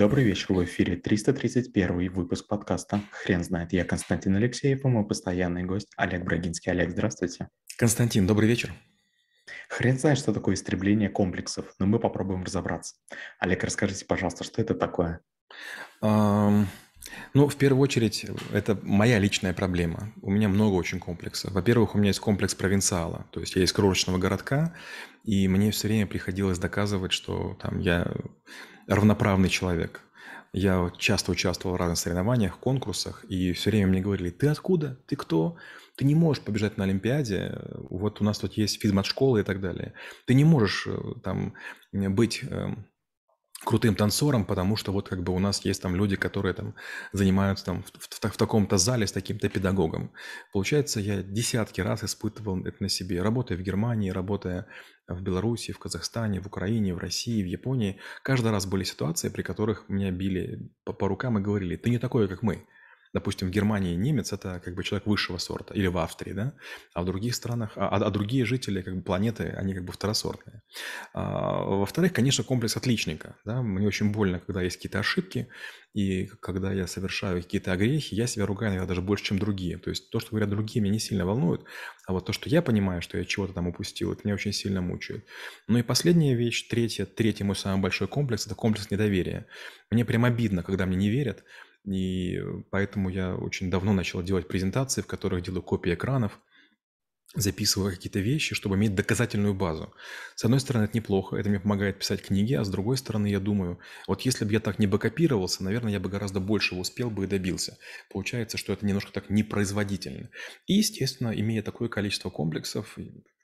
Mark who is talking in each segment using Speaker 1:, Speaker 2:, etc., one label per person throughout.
Speaker 1: Добрый вечер, в эфире 331 выпуск подкаста «Хрен знает». Я Константин Алексеев и мой постоянный гость Олег Брагинский. Олег, здравствуйте.
Speaker 2: Константин, добрый вечер.
Speaker 1: Хрен знает, что такое истребление комплексов, но мы попробуем разобраться. Олег, расскажите, пожалуйста, что это такое?
Speaker 2: Um... Ну, в первую очередь, это моя личная проблема. У меня много очень комплексов. Во-первых, у меня есть комплекс провинциала, то есть я из крошечного городка, и мне все время приходилось доказывать, что там я равноправный человек. Я часто участвовал в разных соревнованиях, конкурсах, и все время мне говорили, ты откуда, ты кто, ты не можешь побежать на Олимпиаде, вот у нас тут есть физмат-школа и так далее. Ты не можешь э, там быть эм, крутым танцором, потому что вот как бы у нас есть там люди, которые там занимаются там в, в, в таком-то зале с таким-то педагогом. Получается, я десятки раз испытывал это на себе, работая в Германии, работая в Беларуси, в Казахстане, в Украине, в России, в Японии. Каждый раз были ситуации, при которых меня били по, по рукам и говорили, ты не такой, как мы допустим, в Германии немец – это как бы человек высшего сорта, или в Австрии, да, а в других странах, а, а другие жители как бы планеты, они как бы второсортные. А, во-вторых, конечно, комплекс отличника, да, мне очень больно, когда есть какие-то ошибки, и когда я совершаю какие-то огрехи, я себя ругаю, наверное, даже больше, чем другие. То есть то, что говорят другие, меня не сильно волнует, а вот то, что я понимаю, что я чего-то там упустил, это меня очень сильно мучает. Ну и последняя вещь, третья, третий мой самый большой комплекс – это комплекс недоверия. Мне прям обидно, когда мне не верят, и поэтому я очень давно начал делать презентации, в которых делаю копии экранов, записываю какие-то вещи, чтобы иметь доказательную базу. С одной стороны, это неплохо, это мне помогает писать книги, а с другой стороны, я думаю, вот если бы я так не бэкопировался, наверное, я бы гораздо больше успел бы и добился. Получается, что это немножко так непроизводительно. И, естественно, имея такое количество комплексов,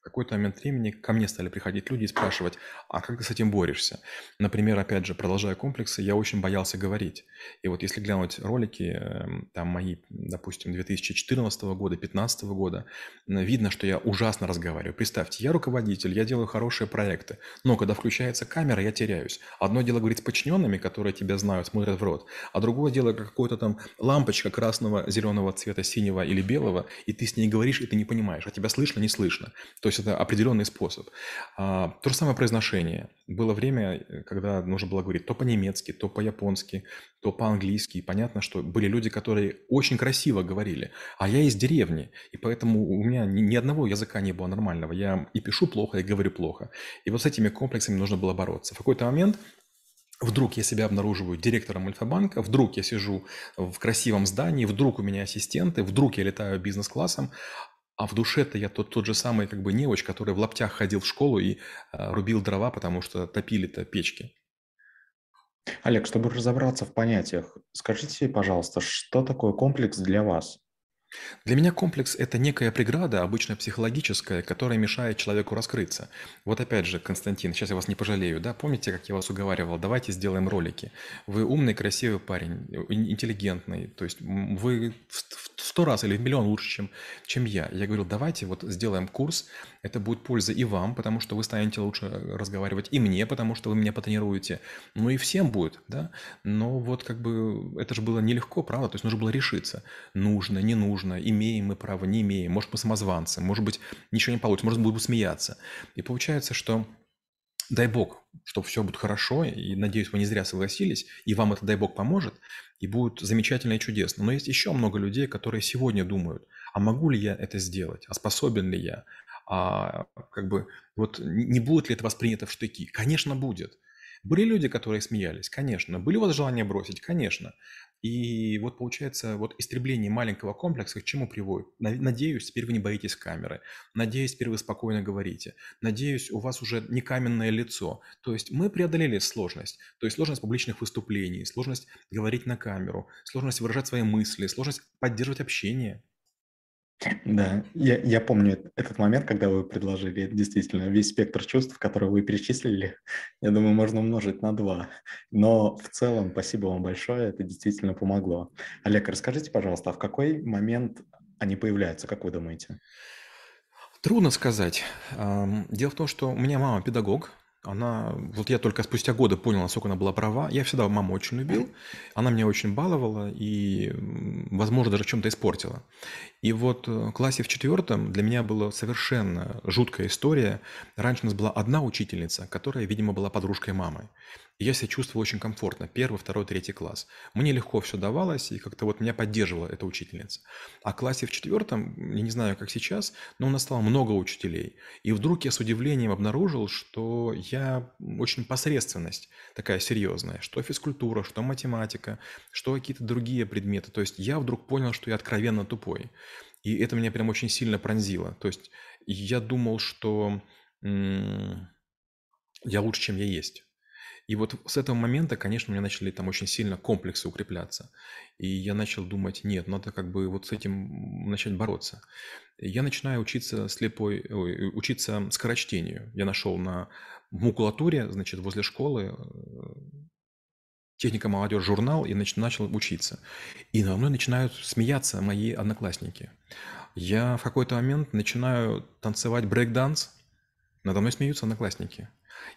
Speaker 2: какой-то момент времени ко мне стали приходить люди и спрашивать, а как ты с этим борешься? Например, опять же, продолжая комплексы, я очень боялся говорить. И вот если глянуть ролики, эм, там мои, допустим, 2014 года, 2015 года, видно, что я ужасно разговариваю. Представьте, я руководитель, я делаю хорошие проекты, но когда включается камера, я теряюсь. Одно дело говорить с подчиненными, которые тебя знают, смотрят в рот, а другое дело, как какой-то там лампочка красного, зеленого цвета, синего или белого, и ты с ней говоришь, и ты не понимаешь, а тебя слышно, не слышно. То есть есть это определенный способ. А, то же самое произношение. Было время, э, когда нужно было говорить то по-немецки, то по-японски, то по-английски. И понятно, что были люди, которые очень красиво говорили. А я из деревни, и поэтому у меня ни, одного языка не было нормального. Я и пишу плохо, и говорю плохо. И вот с этими комплексами нужно было бороться. В какой-то момент Вдруг я себя обнаруживаю директором Альфа-банка, вдруг я сижу в красивом здании, вдруг у меня ассистенты, вдруг я летаю бизнес-классом, а в душе-то я тот, тот же самый как бы неуч, который в лаптях ходил в школу и э, рубил дрова, потому что топили-то печки.
Speaker 1: Олег, чтобы разобраться в понятиях, скажите, пожалуйста, что такое комплекс для вас?
Speaker 2: Для меня комплекс – это некая преграда, обычно психологическая, которая мешает человеку раскрыться. Вот опять же, Константин, сейчас я вас не пожалею, да? Помните, как я вас уговаривал, давайте сделаем ролики. Вы умный, красивый парень, интеллигентный, то есть вы в сто раз или в миллион лучше, чем, чем я. Я говорил, давайте вот сделаем курс, это будет польза и вам, потому что вы станете лучше разговаривать, и мне, потому что вы меня потренируете, ну и всем будет, да? Но вот как бы это же было нелегко, правда? То есть нужно было решиться, нужно, не нужно, имеем мы право, не имеем, может, мы самозванцы, может быть, ничего не получится, может, будем смеяться. И получается, что дай бог, что все будет хорошо, и надеюсь, вы не зря согласились, и вам это, дай бог, поможет, и будет замечательно и чудесно. Но есть еще много людей, которые сегодня думают, а могу ли я это сделать, а способен ли я, а как бы вот не будет ли это воспринято в штыки? Конечно, будет. Были люди, которые смеялись? Конечно. Были у вас желания бросить? Конечно. И вот получается, вот истребление маленького комплекса к чему приводит? Надеюсь, теперь вы не боитесь камеры. Надеюсь, теперь вы спокойно говорите. Надеюсь, у вас уже не каменное лицо. То есть мы преодолели сложность. То есть сложность публичных выступлений, сложность говорить на камеру, сложность выражать свои мысли, сложность поддерживать общение.
Speaker 1: Да, я, я помню этот момент, когда вы предложили действительно весь спектр чувств, которые вы перечислили, я думаю, можно умножить на два. Но в целом, спасибо вам большое, это действительно помогло. Олег, расскажите, пожалуйста, а в какой момент они появляются, как вы думаете?
Speaker 2: Трудно сказать. Дело в том, что у меня мама педагог, она, вот я только спустя годы понял, насколько она была права. Я всегда маму очень любил, она меня очень баловала и, возможно, даже чем-то испортила. И вот в классе в четвертом для меня была совершенно жуткая история. Раньше у нас была одна учительница, которая, видимо, была подружкой мамы. Я себя чувствовал очень комфортно. Первый, второй, третий класс. Мне легко все давалось, и как-то вот меня поддерживала эта учительница. А классе в четвертом, я не знаю, как сейчас, но у нас стало много учителей. И вдруг я с удивлением обнаружил, что я очень посредственность такая серьезная. Что физкультура, что математика, что какие-то другие предметы. То есть я вдруг понял, что я откровенно тупой. И это меня прям очень сильно пронзило. То есть я думал, что я лучше, чем я есть. И вот с этого момента, конечно, у меня начали там очень сильно комплексы укрепляться. И я начал думать, нет, надо как бы вот с этим начать бороться. Я начинаю учиться слепой, ой, учиться скорочтению. Я нашел на макулатуре, значит, возле школы э, техника молодежь журнал и начал учиться. И на мной начинают смеяться мои одноклассники. Я в какой-то момент начинаю танцевать брейк-данс, надо мной смеются одноклассники.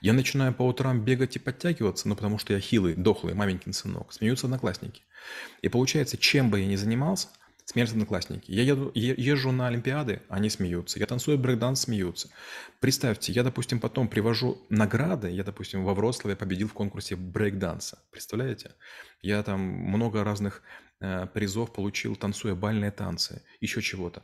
Speaker 2: Я начинаю по утрам бегать и подтягиваться, ну, потому что я хилый, дохлый, маменькин сынок. Смеются одноклассники. И получается, чем бы я ни занимался, смеются одноклассники. Я еду, езжу на Олимпиады, они смеются. Я танцую брейкданс, смеются. Представьте, я, допустим, потом привожу награды. Я, допустим, во Вроцлаве победил в конкурсе брейкданса. Представляете? Я там много разных э, призов получил, танцуя бальные танцы, еще чего-то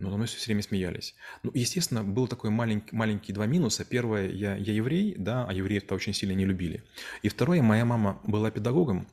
Speaker 2: но надо мной все время смеялись. Ну, естественно, был такой маленький, маленький два минуса. Первое, я, я еврей, да, а евреев-то очень сильно не любили. И второе, моя мама была педагогом,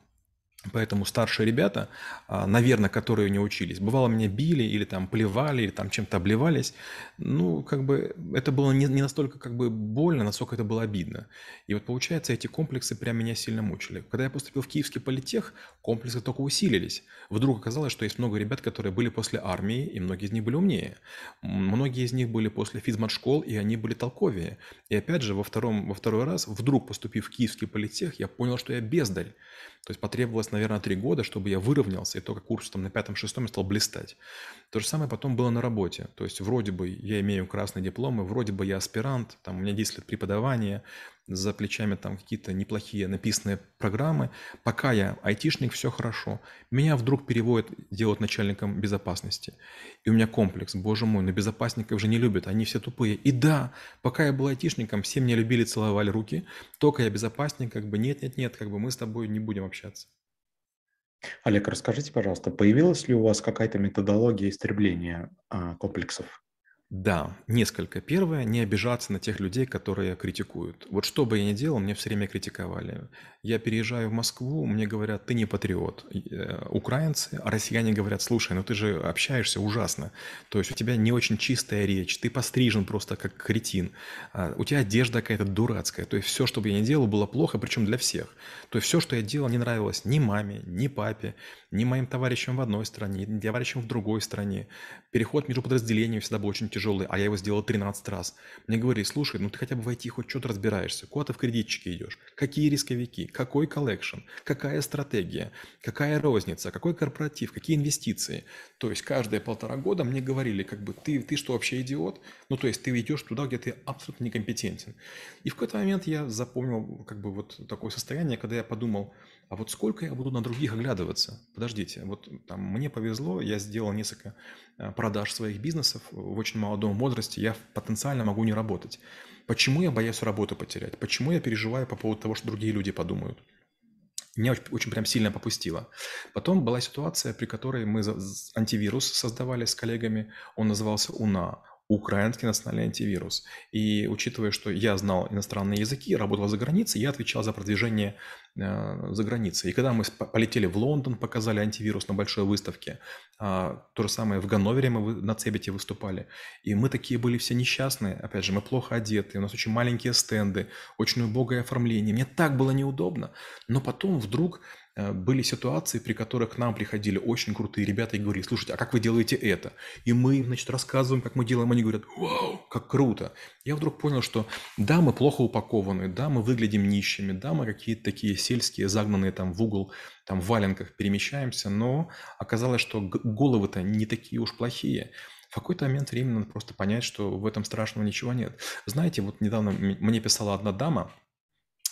Speaker 2: Поэтому старшие ребята, а, наверное, которые не учились, бывало меня били или там плевали, или там чем-то обливались. Ну, как бы это было не, не настолько как бы больно, насколько это было обидно. И вот получается, эти комплексы прям меня сильно мучили. Когда я поступил в Киевский политех, комплексы только усилились. Вдруг оказалось, что есть много ребят, которые были после армии, и многие из них были умнее. Многие из них были после физмат-школ, и они были толковее. И опять же, во, втором, во второй раз, вдруг поступив в Киевский политех, я понял, что я бездарь. То есть потребовалось, наверное, три года, чтобы я выровнялся, и только курс там на пятом-шестом стал блистать. То же самое потом было на работе. То есть вроде бы я имею красный диплом, и вроде бы я аспирант, там у меня 10 лет преподавания, за плечами там какие-то неплохие написанные программы. Пока я айтишник, все хорошо. Меня вдруг переводят делать начальником безопасности. И у меня комплекс, боже мой, но безопасников же не любят, они все тупые. И да, пока я был айтишником, все меня любили, целовали руки. Только я безопасник, как бы нет-нет-нет, как бы мы с тобой не будем общаться.
Speaker 1: Олег, расскажите, пожалуйста, появилась ли у вас какая-то методология истребления а, комплексов?
Speaker 2: Да, несколько. Первое, не обижаться на тех людей, которые критикуют. Вот что бы я ни делал, мне все время критиковали. Я переезжаю в Москву, мне говорят, ты не патриот. Э, украинцы, а россияне говорят, слушай, ну ты же общаешься ужасно. То есть у тебя не очень чистая речь, ты пострижен просто как кретин. А у тебя одежда какая-то дурацкая. То есть все, что бы я ни делал, было плохо, причем для всех. То есть все, что я делал, не нравилось ни маме, ни папе, ни моим товарищам в одной стране, ни товарищам в другой стране. Переход между подразделениями всегда был очень тяжелый тяжелый, а я его сделал 13 раз. Мне говорили, слушай, ну ты хотя бы в IT хоть что-то разбираешься, куда ты в кредитчике идешь, какие рисковики, какой collection, какая стратегия, какая розница, какой корпоратив, какие инвестиции. То есть каждые полтора года мне говорили, как бы, ты, ты что, вообще идиот? Ну, то есть ты идешь туда, где ты абсолютно некомпетентен. И в какой-то момент я запомнил, как бы, вот такое состояние, когда я подумал, а вот сколько я буду на других оглядываться? Подождите, вот там мне повезло, я сделал несколько э, продаж своих бизнесов в очень молодом возрасте, я потенциально могу не работать. Почему я боюсь работу потерять? Почему я переживаю по поводу того, что другие люди подумают? Меня очень, очень прям сильно попустило. Потом была ситуация, при которой мы антивирус создавали с коллегами, он назывался УНА украинский национальный антивирус. И учитывая, что я знал иностранные языки, работал за границей, я отвечал за продвижение за границей. И когда мы полетели в Лондон, показали антивирус на большой выставке, э, то же самое в Ганновере мы на Цебете выступали. И мы такие были все несчастные. Опять же, мы плохо одеты, у нас очень маленькие стенды, очень убогое оформление. Мне так было неудобно. Но потом вдруг Э, были ситуации, при которых к нам приходили очень крутые ребята и говорили, слушайте, а как вы делаете это? И мы, значит, рассказываем, как мы делаем, они говорят, вау, как круто. Я вдруг понял, что да, мы плохо упакованы, да, мы выглядим нищими, да, мы какие-то такие сельские, загнанные там в угол, там в валенках перемещаемся, но оказалось, что головы-то не такие уж плохие. В какой-то момент времени надо просто понять, что в этом страшного ничего нет. Знаете, вот недавно мне писала одна дама,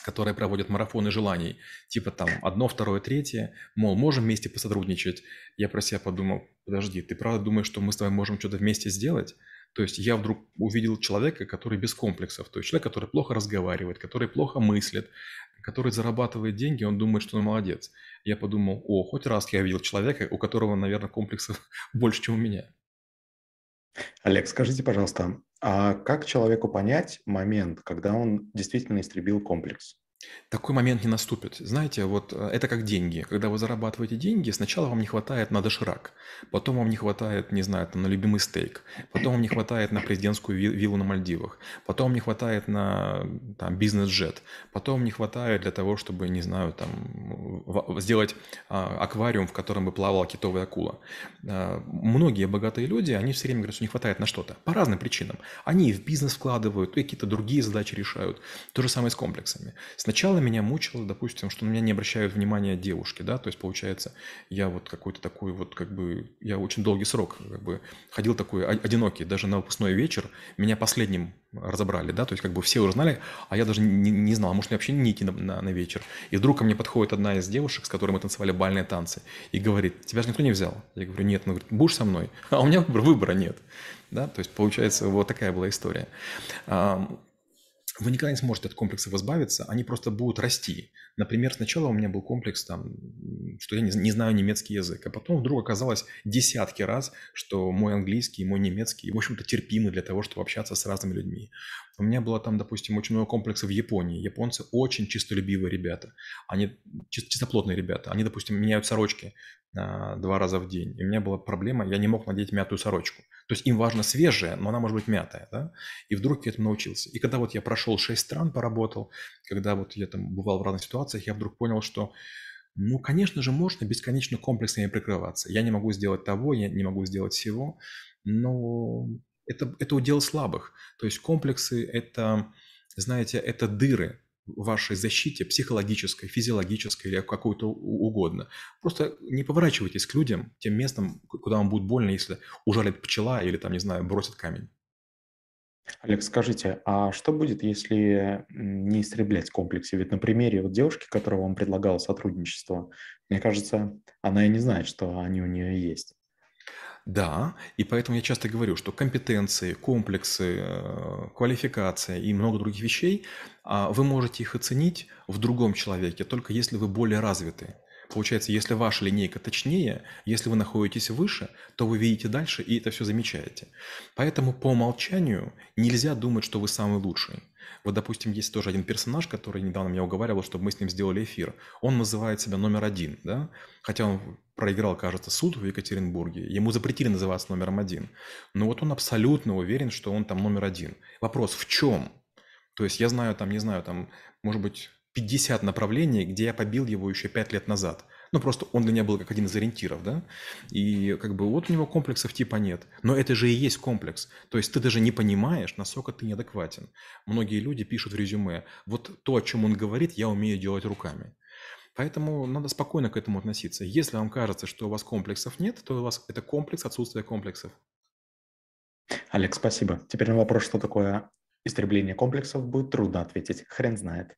Speaker 2: которые проводят марафоны желаний, типа там одно, второе, третье, мол, можем вместе посотрудничать. Я про себя подумал, подожди, ты правда думаешь, что мы с тобой можем что-то вместе сделать? То есть я вдруг увидел человека, который без комплексов, то есть человек, который плохо разговаривает, который плохо мыслит, который зарабатывает деньги, он думает, что он молодец. Я подумал, о, хоть раз я видел человека, у которого, наверное, комплексов больше, чем у меня.
Speaker 1: Олег, скажите, пожалуйста, а как человеку понять момент, когда он действительно истребил комплекс?
Speaker 2: Такой момент не наступит. Знаете, вот э, это как деньги. Когда вы зарабатываете деньги, сначала вам не хватает на доширак, потом вам не хватает, не знаю, там, на любимый стейк, потом вам не хватает на президентскую виллу на Мальдивах, потом вам не хватает на там, бизнес-джет, потом вам не хватает для того, чтобы, не знаю, там, сделать а, аквариум, в котором бы плавала китовая акула. А, многие богатые люди, они все время говорят, что не хватает на что-то. По разным причинам. Они в бизнес вкладывают, и какие-то другие задачи решают. То же самое с комплексами. Сначала меня мучило, допустим, что на меня не обращают внимания девушки, да, то есть получается, я вот какой-то такой вот, как бы, я очень долгий срок, как бы, ходил такой одинокий, даже на выпускной вечер меня последним разобрали, да, то есть как бы все уже знали, а я даже не, не знал, может мне вообще не идти на, на, на вечер. И вдруг ко мне подходит одна из девушек, с которой мы танцевали бальные танцы, и говорит, тебя же никто не взял. Я говорю, нет, она говорит, будешь со мной? А у меня выбора нет. Да, то есть получается вот такая была история вы никогда не сможете от комплексов избавиться, они просто будут расти. Например, сначала у меня был комплекс, там, что я не, не знаю немецкий язык, а потом вдруг оказалось десятки раз, что мой английский, мой немецкий, в общем-то, терпимы для того, чтобы общаться с разными людьми. У меня было там, допустим, очень много комплексов в Японии. Японцы очень чистолюбивые ребята, они чистоплотные ребята. Они, допустим, меняют сорочки а, два раза в день. И у меня была проблема, я не мог надеть мятую сорочку. То есть им важно свежая, но она может быть мятая. Да? И вдруг я этому научился. И когда вот я прошел шесть стран, поработал, когда вот я там бывал в разных ситуациях, я вдруг понял, что ну, конечно же, можно бесконечно комплексами прикрываться. Я не могу сделать того, я не могу сделать всего, но это, это удел слабых. То есть комплексы – это, знаете, это дыры, вашей защите психологической, физиологической или какой-то угодно. Просто не поворачивайтесь к людям, тем местам, куда вам будет больно, если ужалит пчела или там, не знаю, бросит камень.
Speaker 1: Олег, скажите, а что будет, если не истреблять комплексы? Ведь на примере вот девушки, которая вам предлагала сотрудничество, мне кажется, она и не знает, что они у нее есть.
Speaker 2: Да, и поэтому я часто говорю, что компетенции, комплексы, э, квалификация и много других вещей, а, вы можете их оценить в другом человеке, только если вы более развиты. Получается, если ваша линейка точнее, если вы находитесь выше, то вы видите дальше и это все замечаете. Поэтому по умолчанию нельзя думать, что вы самый лучший. Вот, допустим, есть тоже один персонаж, который недавно меня уговаривал, чтобы мы с ним сделали эфир. Он называет себя номер один, да? Хотя он проиграл, кажется, суд в Екатеринбурге. Ему запретили называться номером один. Но вот он абсолютно уверен, что он там номер один. Вопрос, в чем? То есть я знаю там, не знаю, там, может быть, 50 направлений, где я побил его еще 5 лет назад. Ну, просто он для меня был как один из ориентиров, да? И как бы вот у него комплексов типа нет. Но это же и есть комплекс. То есть ты даже не понимаешь, насколько ты неадекватен. Многие люди пишут в резюме, вот то, о чем он говорит, я умею делать руками. Поэтому надо спокойно к этому относиться. Если вам кажется, что у вас комплексов нет, то у вас это комплекс отсутствия комплексов.
Speaker 1: Олег, спасибо. Теперь на вопрос, что такое истребление комплексов, будет трудно ответить. Хрен знает.